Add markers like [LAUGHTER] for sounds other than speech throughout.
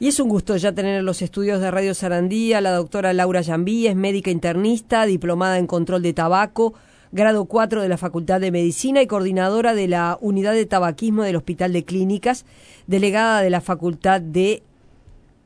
Y es un gusto ya tener en los estudios de Radio Sarandía la doctora Laura Yambí, es médica internista, diplomada en control de tabaco, grado 4 de la Facultad de Medicina y coordinadora de la Unidad de Tabaquismo del Hospital de Clínicas, delegada de la Facultad de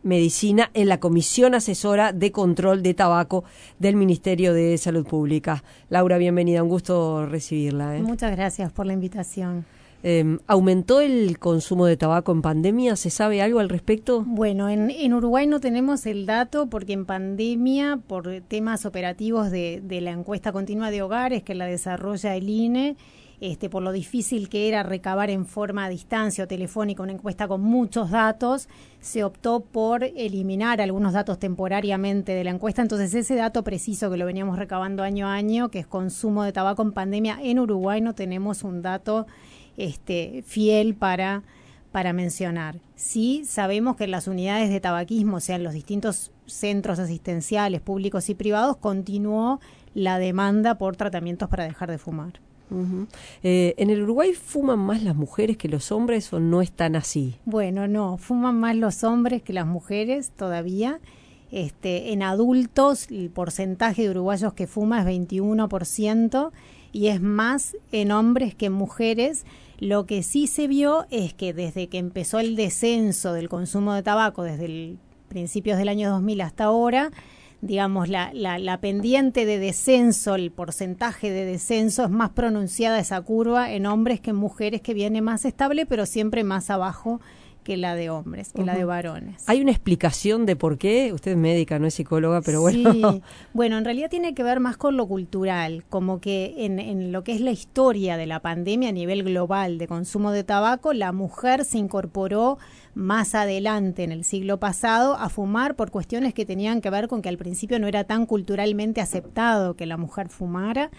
Medicina en la Comisión Asesora de Control de Tabaco del Ministerio de Salud Pública. Laura, bienvenida, un gusto recibirla. ¿eh? Muchas gracias por la invitación. Eh, ¿Aumentó el consumo de tabaco en pandemia? ¿Se sabe algo al respecto? Bueno, en, en, Uruguay no tenemos el dato porque en pandemia, por temas operativos de, de, la encuesta continua de hogares que la desarrolla el INE, este, por lo difícil que era recabar en forma a distancia o telefónica una encuesta con muchos datos, se optó por eliminar algunos datos temporariamente de la encuesta. Entonces, ese dato preciso que lo veníamos recabando año a año, que es consumo de tabaco en pandemia, en Uruguay no tenemos un dato este, fiel para, para mencionar. Sí sabemos que en las unidades de tabaquismo, o sea, en los distintos centros asistenciales públicos y privados, continuó la demanda por tratamientos para dejar de fumar. eh, ¿En el Uruguay fuman más las mujeres que los hombres o no están así? Bueno, no, fuman más los hombres que las mujeres todavía. Este, en adultos el porcentaje de uruguayos que fuma es 21% y es más en hombres que en mujeres. Lo que sí se vio es que desde que empezó el descenso del consumo de tabaco, desde el principios del año 2000 hasta ahora, digamos, la, la, la, pendiente de descenso, el porcentaje de descenso es más pronunciada esa curva en hombres que en mujeres, que viene más estable, pero siempre más abajo que la de hombres, que uh -huh. la de varones. ¿Hay una explicación de por qué? Usted es médica, no es psicóloga, pero bueno. Sí. [LAUGHS] [LAUGHS] Bueno, en realidad tiene que ver más con lo cultural, como que en, en, lo que es la historia de la pandemia a nivel global de consumo de tabaco, la mujer se incorporó más adelante en el siglo pasado a fumar por cuestiones que tenían que ver con que al principio no era tan culturalmente aceptado que la mujer fumara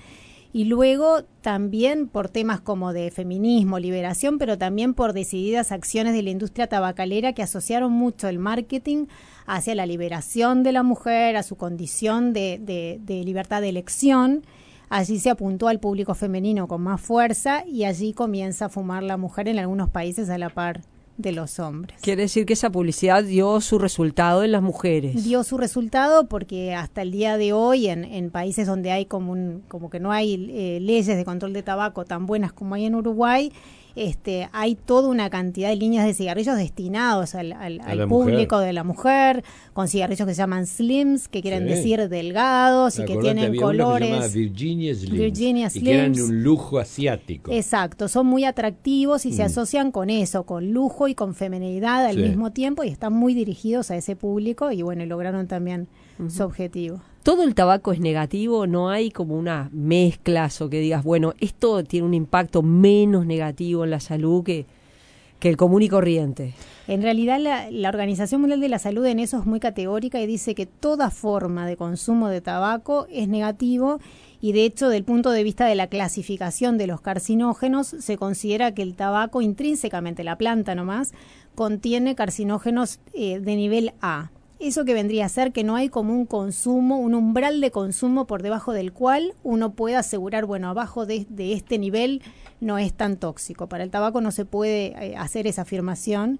y luego también por temas como de feminismo, liberación, pero también por decididas acciones de la industria tabacalera que asociaron mucho el marketing hacia la liberación de la mujer, a su condición de, de, de libertad de elección. Allí se apuntó al público femenino con más fuerza y allí comienza a fumar la mujer en algunos países a la par de los hombres. Quiere decir que esa publicidad dio su resultado en las mujeres. Dio su resultado porque hasta el día de hoy en, en países donde hay como, un, como que no hay eh, leyes de control de tabaco tan buenas como hay en Uruguay, este, hay toda una cantidad de líneas de cigarrillos destinados al, al, al público mujer. de la mujer, con cigarrillos que se llaman slims, que quieren sí. decir delgados y que tienen colores. Que Virginia Slims. Virginia Slims. Y que eran un lujo asiático. Exacto, son muy atractivos y mm. se asocian con eso, con lujo y con femenidad al sí. mismo tiempo y están muy dirigidos a ese público y bueno, lograron también uh -huh. su objetivo todo el tabaco es negativo, no hay como una mezcla o que digas, bueno, esto tiene un impacto menos negativo en la salud que, que el común y corriente. En realidad la, la, Organización Mundial de la Salud en eso es muy categórica y dice que toda forma de consumo de tabaco es negativo y de hecho del punto de vista de la clasificación de los carcinógenos se considera que el tabaco intrínsecamente, la planta nomás, contiene carcinógenos eh, de nivel A, eso que vendría a ser que no hay como un consumo, un umbral de consumo por debajo del cual uno pueda asegurar, bueno, abajo de, de este nivel no es tan tóxico. Para el tabaco no se puede eh, hacer esa afirmación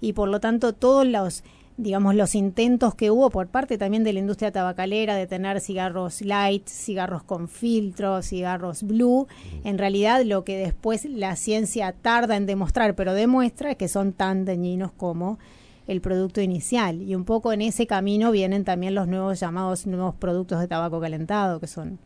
y por lo tanto todos los digamos los intentos que hubo por parte también de la industria tabacalera de tener cigarros light, cigarros con filtro, cigarros blue, en realidad lo que después la ciencia tarda en demostrar, pero demuestra es que son tan dañinos como el producto inicial. Y un poco en ese camino vienen también los nuevos llamados nuevos productos de tabaco calentado, que son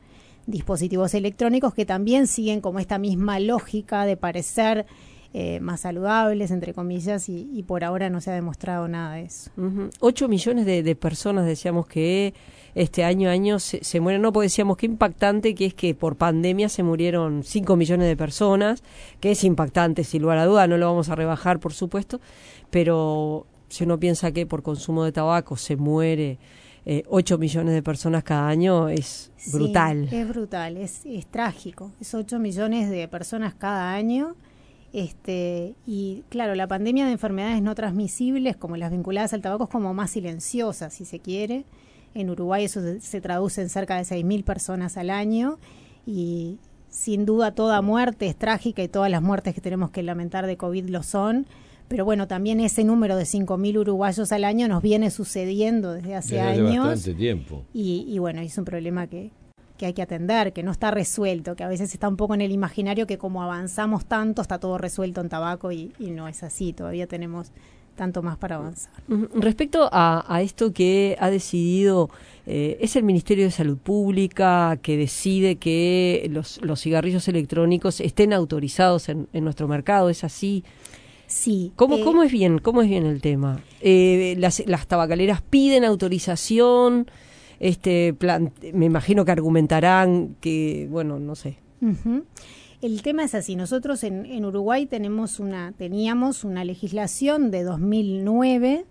dispositivos electrónicos que también siguen como esta misma lógica de parecer eh, más saludables, entre comillas, y, y, por ahora no se ha demostrado nada de eso. Uh -huh. 8 millones de, personas decíamos que este año a año se, se, mueren, no, porque decíamos que impactante que es que por pandemia se murieron 5 millones de personas, que es impactante, sin lugar a duda, no lo vamos a rebajar, por supuesto, pero si uno piensa que por consumo de tabaco se muere eh, 8 millones de personas cada año, es sí, brutal. Es brutal, es, es trágico. Es 8 millones de personas cada año. Este, y claro, la pandemia de enfermedades no transmisibles, como las vinculadas al tabaco, es como más silenciosa, si se quiere. En Uruguay eso se, se traduce en cerca de 6.000 personas al año y sin duda toda muerte es trágica y todas las muertes que tenemos que lamentar de COVID lo son pero bueno, también ese número de 5.000 uruguayos al año nos viene sucediendo desde hace Desde años. bastante tiempo. Y, y bueno, es un problema que, que hay que atender, que no está resuelto, que a veces está un poco en el imaginario que como avanzamos tanto está todo resuelto en tabaco y, y no es así, todavía tenemos tanto más para avanzar. Respecto a, a esto que ha decidido, eh, es el Ministerio de Salud Pública que decide que los, los cigarrillos electrónicos estén autorizados en, en nuestro mercado, ¿es así? Sí. ¿Cómo, eh, cómo es bien? ¿Cómo es bien el tema? Eh, las, las tabacaleras piden autorización, este, plan- me imagino que argumentarán que, bueno, no sé. Ujú. El tema es así. Nosotros en, en Uruguay tenemos una, teníamos una legislación de 2009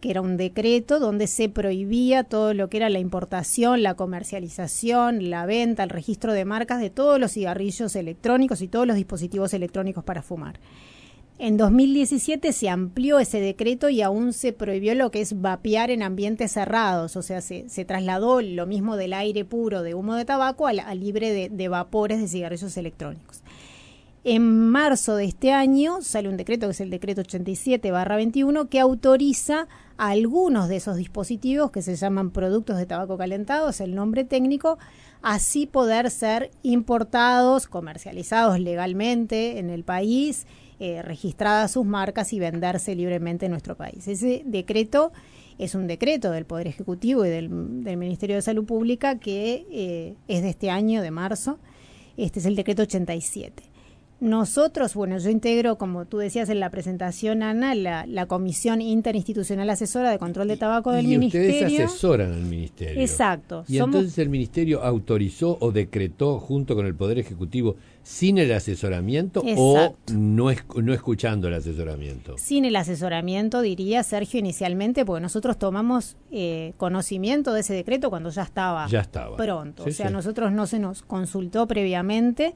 que era un decreto donde se prohibía todo lo que era la importación, la comercialización, la venta, el registro de marcas de todos los cigarrillos electrónicos y todos los dispositivos electrónicos para fumar. En 2017 se amplió ese decreto y aún se prohibió lo que es vapear en ambientes cerrados, o sea, se, trasladó lo mismo del aire puro de humo de tabaco al libre de, de vapores de cigarrillos electrónicos. En marzo de este año sale un decreto, que es el decreto 87-21, que autoriza a algunos de esos dispositivos que se llaman productos de tabaco calentado, es el nombre técnico, así poder ser importados, comercializados legalmente en el país, eh, registradas sus marcas y venderse libremente en nuestro país. Ese decreto es un decreto del Poder Ejecutivo y del, del Ministerio de Salud Pública que eh, es de este año, de marzo. Este es el decreto 87. Nosotros, bueno, yo integro, como tú decías en la presentación, Ana, la, la Comisión Interinstitucional Asesora de Control de Tabaco del y Ministerio. ustedes asesoran al ministerio. Exacto. Y Somos- entonces el ministerio autorizó o decretó junto con el Poder Ejecutivo sin el asesoramiento Exacto. o no, es, no escuchando el asesoramiento. Sin el asesoramiento, diría Sergio inicialmente, porque nosotros tomamos eh, conocimiento de ese decreto cuando ya estaba, Ya estaba. pronto. Sí, o sea, sí. nosotros no se nos consultó previamente.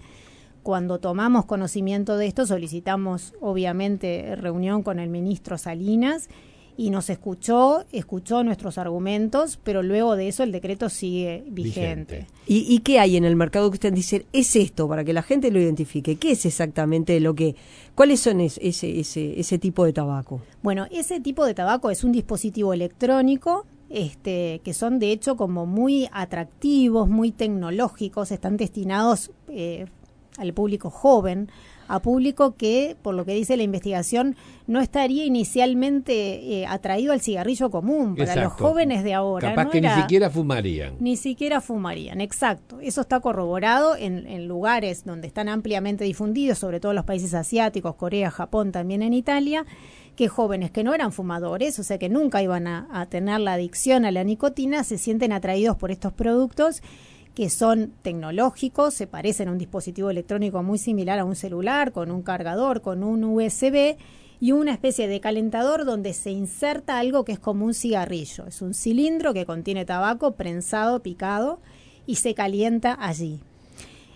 Cuando tomamos conocimiento de esto, solicitamos obviamente reunión con el ministro Salinas y nos escuchó, escuchó nuestros argumentos, pero luego de eso el decreto sigue vigente. Vigente. ¿Y, y qué hay en el mercado que usted dice, es esto, para que la gente lo identifique? ¿Qué es exactamente lo que, cuáles son es- ese, ese, ese tipo de tabaco? Bueno, ese tipo de tabaco es un dispositivo electrónico este, que son de hecho como muy atractivos, muy tecnológicos, están destinados eh, al público joven, a público que, por lo que dice la investigación, no estaría inicialmente eh, atraído al cigarrillo común. Para los jóvenes de ahora, Capaz no que era- ni siquiera fumarían. ni siquiera fumarían, exacto. Eso está corroborado en, en lugares donde están ampliamente difundidos, sobre todo en los países asiáticos, Corea, Japón, también en Italia, que jóvenes que no eran fumadores, o sea que nunca iban a, a tener la adicción a la nicotina, se sienten atraídos por estos productos que son tecnológicos, se parecen a un dispositivo electrónico muy similar a un celular, con un cargador, con un USB y una especie de calentador donde se inserta algo que es como un cigarrillo. Es un cilindro que contiene tabaco prensado, picado y se calienta allí.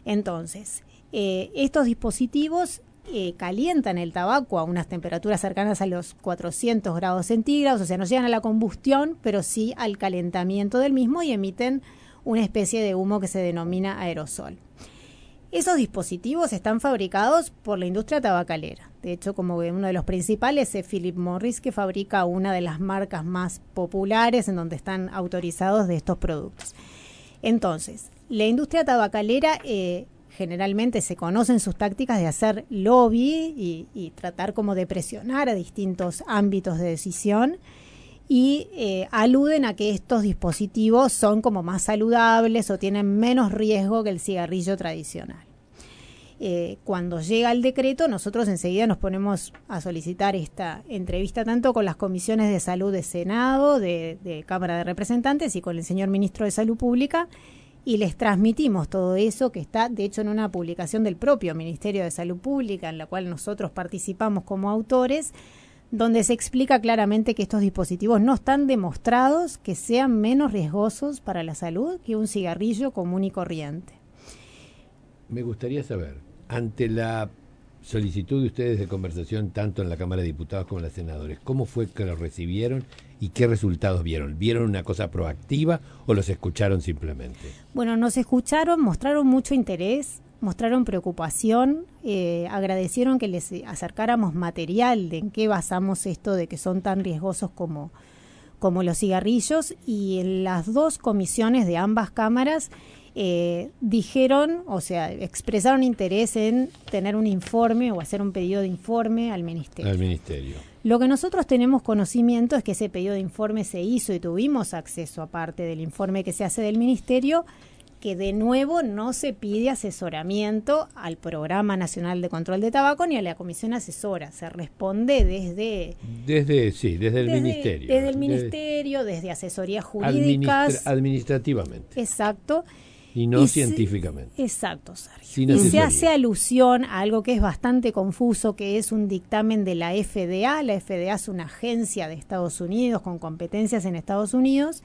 Entonces, eh, estos dispositivos eh, calientan el tabaco a unas temperaturas cercanas a los 400 grados centígrados, o sea, no llegan a la combustión, pero sí al calentamiento del mismo y emiten una especie de humo que se denomina aerosol. Esos dispositivos están fabricados por la industria tabacalera. De hecho, como uno de los principales es Philip Morris, que fabrica una de las marcas más populares en donde están autorizados de estos productos. Entonces, la industria tabacalera eh, generalmente se conocen sus tácticas de hacer lobby y, y tratar como de presionar a distintos ámbitos de decisión y eh, aluden a que estos dispositivos son como más saludables o tienen menos riesgo que el cigarrillo tradicional. Eh, cuando llega el decreto, nosotros enseguida nos ponemos a solicitar esta entrevista tanto con las comisiones de salud de Senado, de, de Cámara de Representantes y con el señor ministro de Salud Pública y les transmitimos todo eso que está, de hecho, en una publicación del propio Ministerio de Salud Pública, en la cual nosotros participamos como autores, donde se explica claramente que estos dispositivos no están demostrados que sean menos riesgosos para la salud que un cigarrillo común y corriente. Me gustaría saber, ante la solicitud de ustedes de conversación tanto en la Cámara de Diputados como en la Senadores, ¿cómo fue que lo recibieron y qué resultados vieron? ¿Vieron una cosa proactiva o los escucharon simplemente? Bueno, nos escucharon, mostraron mucho interés. Mostraron preocupación, eh, agradecieron que les acercáramos material de en qué basamos esto de que son tan riesgosos como, como los cigarrillos y en las dos comisiones de ambas cámaras eh, dijeron, o sea, expresaron interés en tener un informe o hacer un pedido de informe al ministerio. Al ministerio. Lo que nosotros tenemos conocimiento es que ese pedido de informe se hizo y tuvimos acceso, aparte del informe que se hace del ministerio, que de nuevo no se pide asesoramiento al Programa Nacional de Control de Tabaco ni a la Comisión Asesora. Se responde desde... Desde, sí, desde el Ministerio. Desde el Ministerio, desde, asesorías jurídicas. administrativamente. Exacto. Y no científicamente. exacto, Sergio. y se hace alusión a algo que es bastante confuso, que es un dictamen de la FDA. La FDA es una agencia de Estados Unidos con competencias en Estados Unidos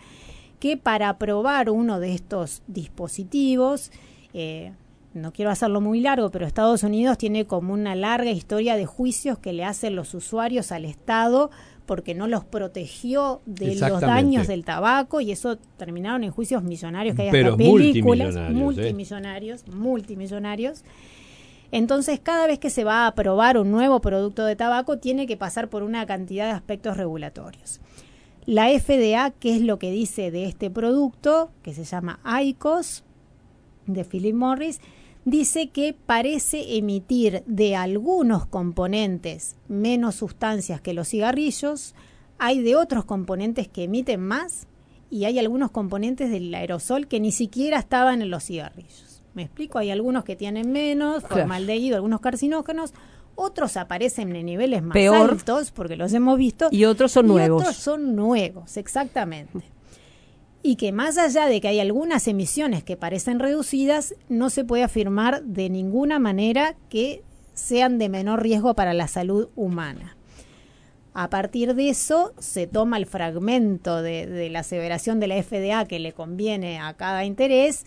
que para aprobar uno de estos dispositivos, eh, no quiero hacerlo muy largo, pero Estados Unidos tiene como una larga historia de juicios que le hacen los usuarios al Estado porque no los protegió de los daños del tabaco y eso terminaron en juicios millonarios que hay hasta películas ¿eh? multimillonarios, multimillonarios. Entonces, cada vez que se va a aprobar un nuevo producto de tabaco, tiene que pasar por una cantidad de aspectos regulatorios. La FDA, ¿qué es lo que dice de este producto? Que se llama ICOS, de Philip Morris, dice que parece emitir de algunos componentes menos sustancias que los cigarrillos, hay de otros componentes que emiten más y hay algunos componentes del aerosol que ni siquiera estaban en los cigarrillos. Me explico, hay algunos que tienen menos, formaldehído, algunos carcinógenos, otros aparecen en niveles más altos, porque los hemos visto. Y otros son nuevos. Otros son nuevos, exactamente. Y que más allá de que hay algunas emisiones que parecen reducidas, no se puede afirmar de ninguna manera que sean de menor riesgo para la salud humana. A partir de eso se toma el fragmento de, de la aseveración de la FDA que le conviene a cada interés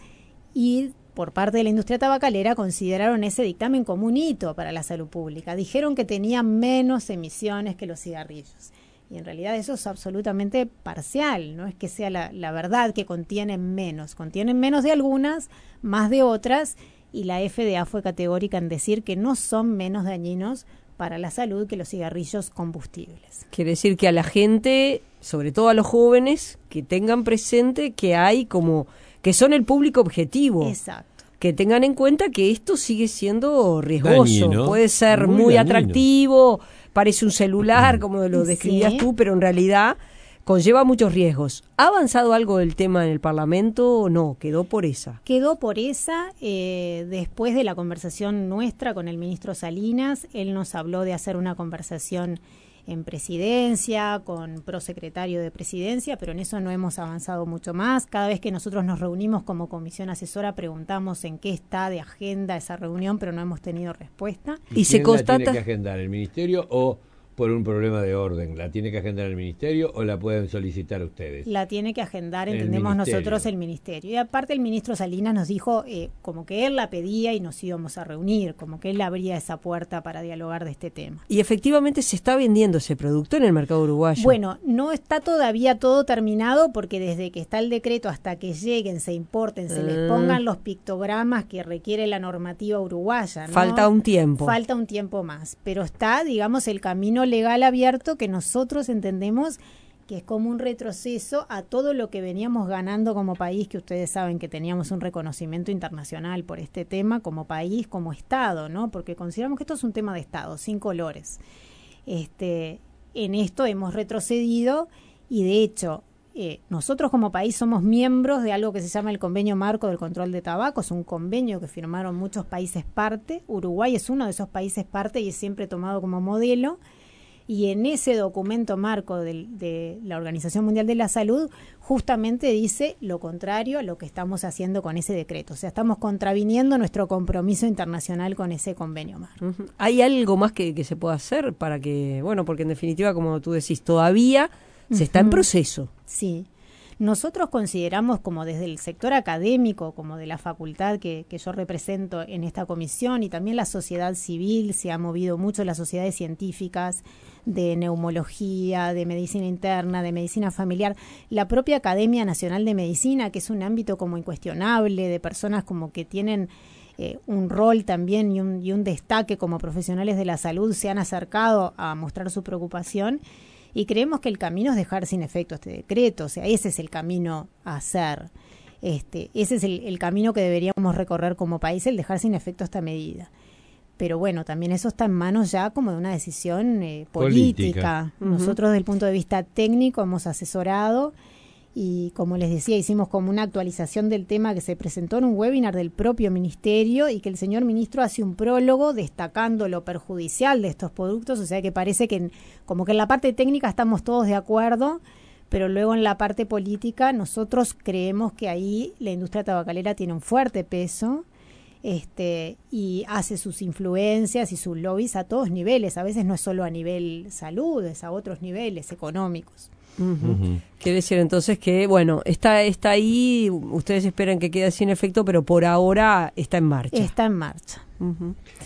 y por parte de la industria tabacalera consideraron ese dictamen como un hito para la salud pública. Dijeron que tenía menos emisiones que los cigarrillos. Y en realidad eso es absolutamente parcial, no es que sea la, la verdad que contienen menos. Contienen menos de algunas, más de otras, y la FDA fue categórica en decir que no son menos dañinos para la salud que los cigarrillos combustibles. Quiere decir que a la gente, sobre todo a los jóvenes, que tengan presente que hay como que son el público objetivo. Exacto. Que tengan en cuenta que esto sigue siendo riesgoso. Puede ser muy, atractivo, parece un celular, como lo describías tú, pero en realidad conlleva muchos riesgos. ¿Ha avanzado algo del tema en el Parlamento o no? ¿Quedó por esa? Quedó por esa. Eh, después de la conversación nuestra con el ministro Salinas, él nos habló de hacer una conversación en presidencia, con prosecretario de presidencia, pero en eso no hemos avanzado mucho más. Cada vez que nosotros nos reunimos como comisión asesora preguntamos en qué está de agenda esa reunión, pero no hemos tenido respuesta. ¿Y, se constata tiene que agendar el ministerio o por un problema de orden. ¿La tiene que agendar el ministerio o la pueden solicitar ustedes? La tiene que agendar, entendemos nosotros, el ministerio. Y aparte el ministro Salinas nos dijo eh, como que él la pedía y nos íbamos a reunir, como que él abría esa puerta para dialogar de este tema. Y efectivamente se está vendiendo ese producto en el mercado uruguayo. Bueno, no está todavía todo terminado porque desde que está el decreto hasta que lleguen, se importen, se les ah. pongan los pictogramas que requiere la normativa uruguaya. Falta un tiempo. Falta un tiempo más, pero está, digamos, el camino legal abierto que nosotros entendemos que es como un retroceso a todo lo que veníamos ganando como país, que ustedes saben que teníamos un reconocimiento internacional por este tema como país, como Estado, ¿no? Porque consideramos que esto es un tema de Estado, sin colores. Este, en esto hemos retrocedido y de hecho eh, nosotros como país somos miembros de algo que se llama el Convenio Marco del Control de Tabaco, es un convenio que firmaron muchos países parte, Uruguay es uno de esos países parte y es siempre tomado como modelo y en ese documento marco de, la Organización Mundial de la Salud justamente dice lo contrario a lo que estamos haciendo con ese decreto. O sea, estamos contraviniendo nuestro compromiso internacional con ese convenio marco. ¿Hay algo más que, se pueda hacer para que, bueno, porque en definitiva, como tú decís, todavía se está en proceso? Sí. Nosotros consideramos como desde el sector académico, como de la facultad que, que, yo represento en esta comisión y también la sociedad civil, se ha movido mucho las sociedades científicas, de neumología, de medicina interna, de medicina familiar, la propia Academia Nacional de Medicina, que es un ámbito como incuestionable, de personas como que tienen eh, un rol también y un, y un destaque como profesionales de la salud se han acercado a mostrar su preocupación y creemos que el camino es dejar sin efecto este decreto, o sea, ese es el camino a hacer. Este, ese es el, camino que deberíamos recorrer como país, el dejar sin efecto esta medida. Pero bueno, también eso está en manos ya como de una decisión eh, política. Nosotros desde el punto de vista técnico hemos asesorado y como les decía, hicimos como una actualización del tema que se presentó en un webinar del propio ministerio y que el señor ministro hace un prólogo destacando lo perjudicial de estos productos, o sea que parece que como que en la parte técnica estamos todos de acuerdo, pero luego en la parte política nosotros creemos que ahí la industria tabacalera tiene un fuerte peso este, y hace sus influencias y sus lobbies a todos niveles, a veces no es solo a nivel salud, es a otros niveles económicos. Quiere decir entonces que, bueno, está, está ahí, ustedes esperan que quede sin efecto, pero por ahora está en marcha. Está en marcha.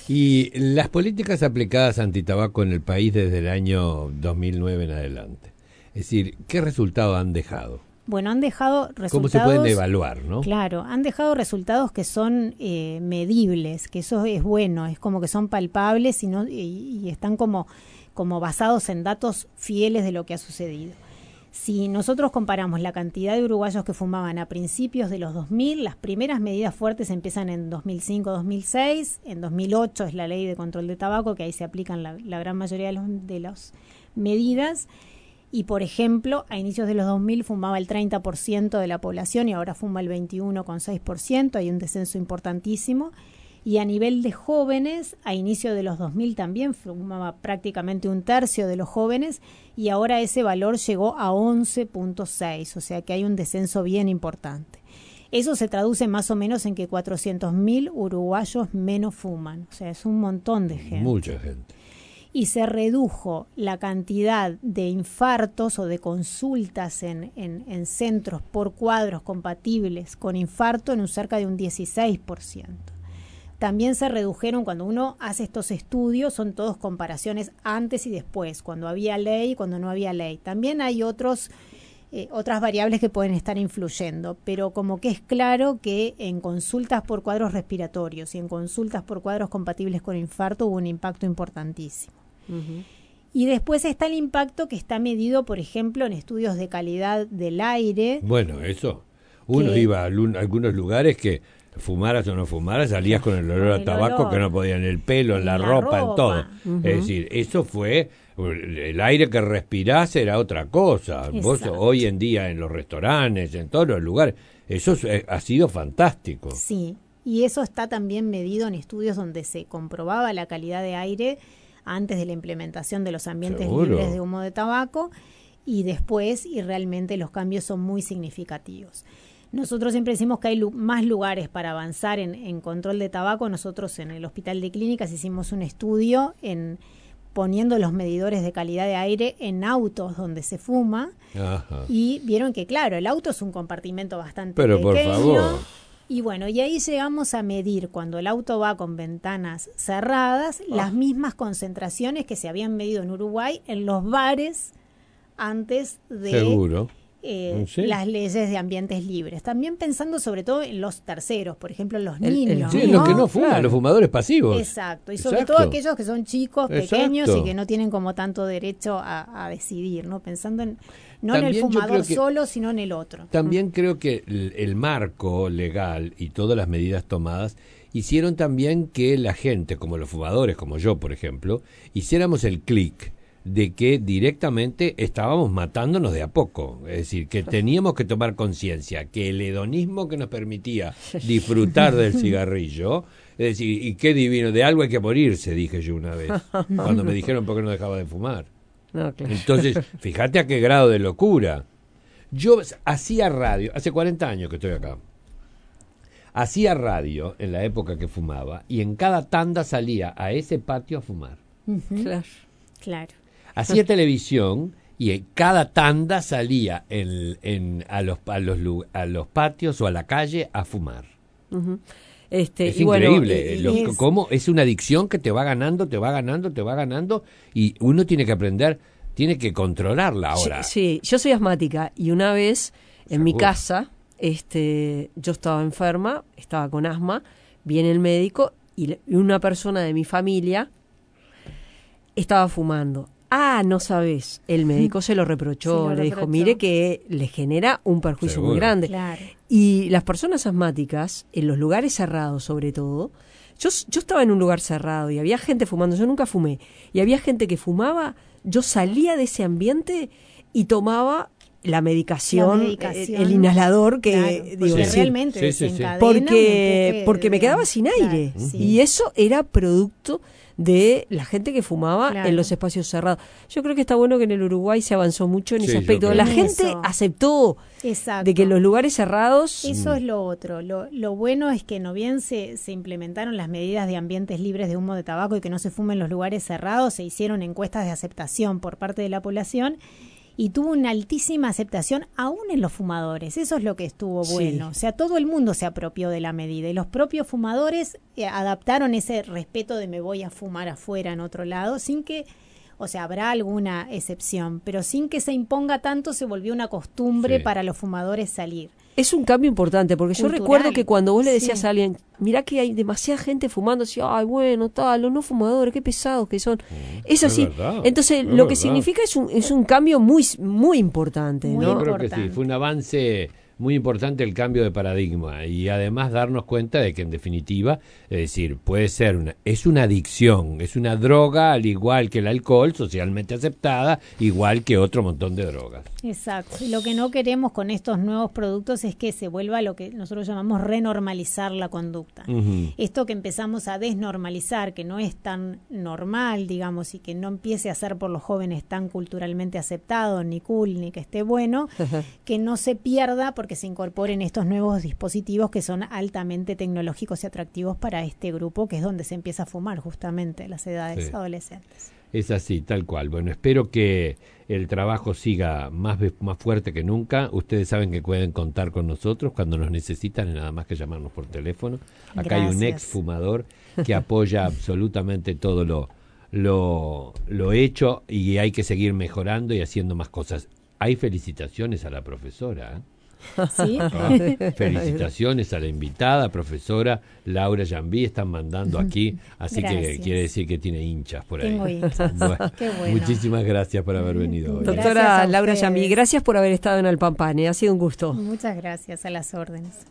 Y las políticas aplicadas antitabaco en el país desde el año 2009 en adelante. Es decir, ¿qué resultado han dejado? Bueno, han dejado resultados. ¿Cómo se pueden evaluar, no? Claro, han dejado resultados que son eh, medibles, que eso es bueno, es como que son palpables y, no, y, y están como, como basados en datos fieles de lo que ha sucedido. Si nosotros comparamos la cantidad de uruguayos que fumaban a principios de los 2000, las primeras medidas fuertes empiezan en 2005-2006, en 2008 es la ley de control de tabaco, que ahí se aplican la, gran mayoría de las medidas, y por ejemplo, a inicios de los 2000 fumaba el 30% de la población y ahora fuma el 21,6%, hay un descenso importantísimo y a nivel de jóvenes, a inicio de los 2000 también fumaba prácticamente un tercio de los jóvenes y ahora ese valor llegó a 11.6, o sea que hay un descenso bien importante. Eso se traduce más o menos en que 400.000 uruguayos menos fuman, o sea, es un montón de gente. Mucha gente. Y se redujo la cantidad de infartos o de consultas en, en, en centros por cuadros compatibles con infarto en un cerca de un 16% también se redujeron cuando uno hace estos estudios, son todos comparaciones antes y después, cuando había ley y cuando no había ley. También hay otros eh, otras variables que pueden estar influyendo, pero como que es claro que en consultas por cuadros respiratorios y en consultas por cuadros compatibles con infarto hubo un impacto importantísimo. Y después está el impacto que está medido, por ejemplo, en estudios de calidad del aire. Bueno, eso. Uno iba a algunos lugares que fumaras o no fumaras, salías con el olor a tabaco que no podían, en el pelo, en la, ropa, en todo. Es decir, eso fue, el aire que respirás era otra cosa. Vos hoy en día en los restaurantes, en todos los lugares, eso eh, ha sido fantástico. Sí, y eso está también medido en estudios donde se comprobaba la calidad de aire antes de la implementación de los ambientes libres de humo de tabaco y después, y realmente los cambios son muy significativos. Nosotros siempre decimos que hay más lugares para avanzar en, control de tabaco. Nosotros en el Hospital de Clínicas hicimos un estudio en poniendo los medidores de calidad de aire en autos donde se fuma y vieron que claro, el auto es un compartimento bastante Pero por favor. Y bueno, y ahí llegamos a medir cuando el auto va con ventanas cerradas las ah. mismas concentraciones que se habían medido en Uruguay en los bares antes de Seguro eh, las leyes de ambientes libres. También pensando sobre todo en los terceros, por ejemplo, en los niños. sí, los que no fuman, los fumadores pasivos. Exacto, y sobre todo aquellos que son chicos, pequeños y que no tienen como tanto derecho a, decidir, ¿no? Pensando en, no en el fumador solo, sino en el otro. También creo que el marco legal y todas las medidas tomadas hicieron también que la gente, como los fumadores, como yo, por ejemplo, hiciéramos el clic de que directamente estábamos matándonos de a poco. Es decir, que teníamos que tomar conciencia que el hedonismo que nos permitía [LAUGHS] disfrutar del cigarrillo, es decir, y qué divino, de algo hay que morirse, dije yo una vez, [LAUGHS] cuando me dijeron por qué no dejaba de fumar. Entonces, fíjate a qué grado de locura. Yo hacía radio, hace 40 años que estoy acá. Hacía radio en la época que fumaba y en cada tanda salía a ese patio a fumar. Claro. Claro hacía televisión y en cada tanda salía en, a, los, a, los, a los patios o a la calle a fumar. Este, es increíble es, cómo es una adicción que te va ganando, te va ganando, te va ganando y uno tiene que aprender, tiene que controlarla ahora. Sí, yo soy asmática y una vez en mi casa, este, yo estaba enferma, estaba con asma, viene el médico y una persona de mi familia estaba fumando. Ah, no sabes. El médico se lo reprochó, le dijo, mire que le genera un perjuicio muy grande. Y las personas asmáticas, en los lugares cerrados sobre todo, yo, yo estaba en un lugar cerrado y había gente fumando, yo nunca fumé, y había gente que fumaba, yo salía de ese ambiente y tomaba la medicación, eh, el inhalador que realmente porque porque me quedaba sin aire. Y eso era producto de la gente que fumaba en los espacios cerrados. Yo creo que está bueno que en el Uruguay se avanzó mucho en ese aspecto. La gente aceptó de que los lugares cerrados... Eso es lo otro. Lo, lo bueno es que no bien se, se implementaron las medidas de ambientes libres de humo de tabaco y que no se fumen en los lugares cerrados, se hicieron encuestas de aceptación por parte de la población y tuvo una altísima aceptación aún en los fumadores. Eso es lo que estuvo bueno. O sea, todo el mundo se apropió de la medida y los propios fumadores eh, adaptaron ese respeto de me voy a fumar afuera en otro lado sin que o sea, habrá alguna excepción, pero sin que se imponga tanto se volvió una costumbre para los fumadores salir. Es un cambio importante, porque yo recuerdo que cuando vos le decías a alguien, mira que hay demasiada gente fumando, decía, ay, bueno, tal, los no fumadores, qué pesados que son. Mm, es así. Entonces, lo que significa es un, es un cambio muy, muy importante, muy ¿no? Yo creo que sí, fue un avance muy importante el cambio de paradigma y además darnos cuenta de que en definitiva, es decir, puede ser una, es una adicción, es una droga al igual que el alcohol, socialmente aceptada, igual que otro montón de drogas. Exacto. Lo que no queremos con estos nuevos productos es que se vuelva lo que nosotros llamamos renormalizar la conducta. Esto que empezamos a desnormalizar, que no es tan normal, digamos, y que no empiece a ser por los jóvenes tan culturalmente aceptado, ni cool, ni que esté bueno, [LAUGHS] que no se pierda porque que se incorporen estos nuevos dispositivos que son altamente tecnológicos y atractivos para este grupo, que es donde se empieza a fumar justamente las edades adolescentes. Es así, tal cual. Bueno, espero que el trabajo siga más, más fuerte que nunca. Ustedes saben que pueden contar con nosotros cuando nos necesitan, nada más que llamarnos por teléfono. Acá hay un ex fumador que [LAUGHS] apoya absolutamente todo lo, lo, lo hecho y hay que seguir mejorando y haciendo más cosas. Hay felicitaciones a la profesora. ¿Sí? [LAUGHS] Ah, felicitaciones a la invitada, profesora Laura Jambí, están mandando aquí, así que quiere decir que tiene hinchas por ahí. [LAUGHS] Muchísimas gracias por haber venido hoy. Doctora Laura Jambí, gracias por haber estado en Alpampane, ha sido un gusto. Muchas gracias, a las órdenes.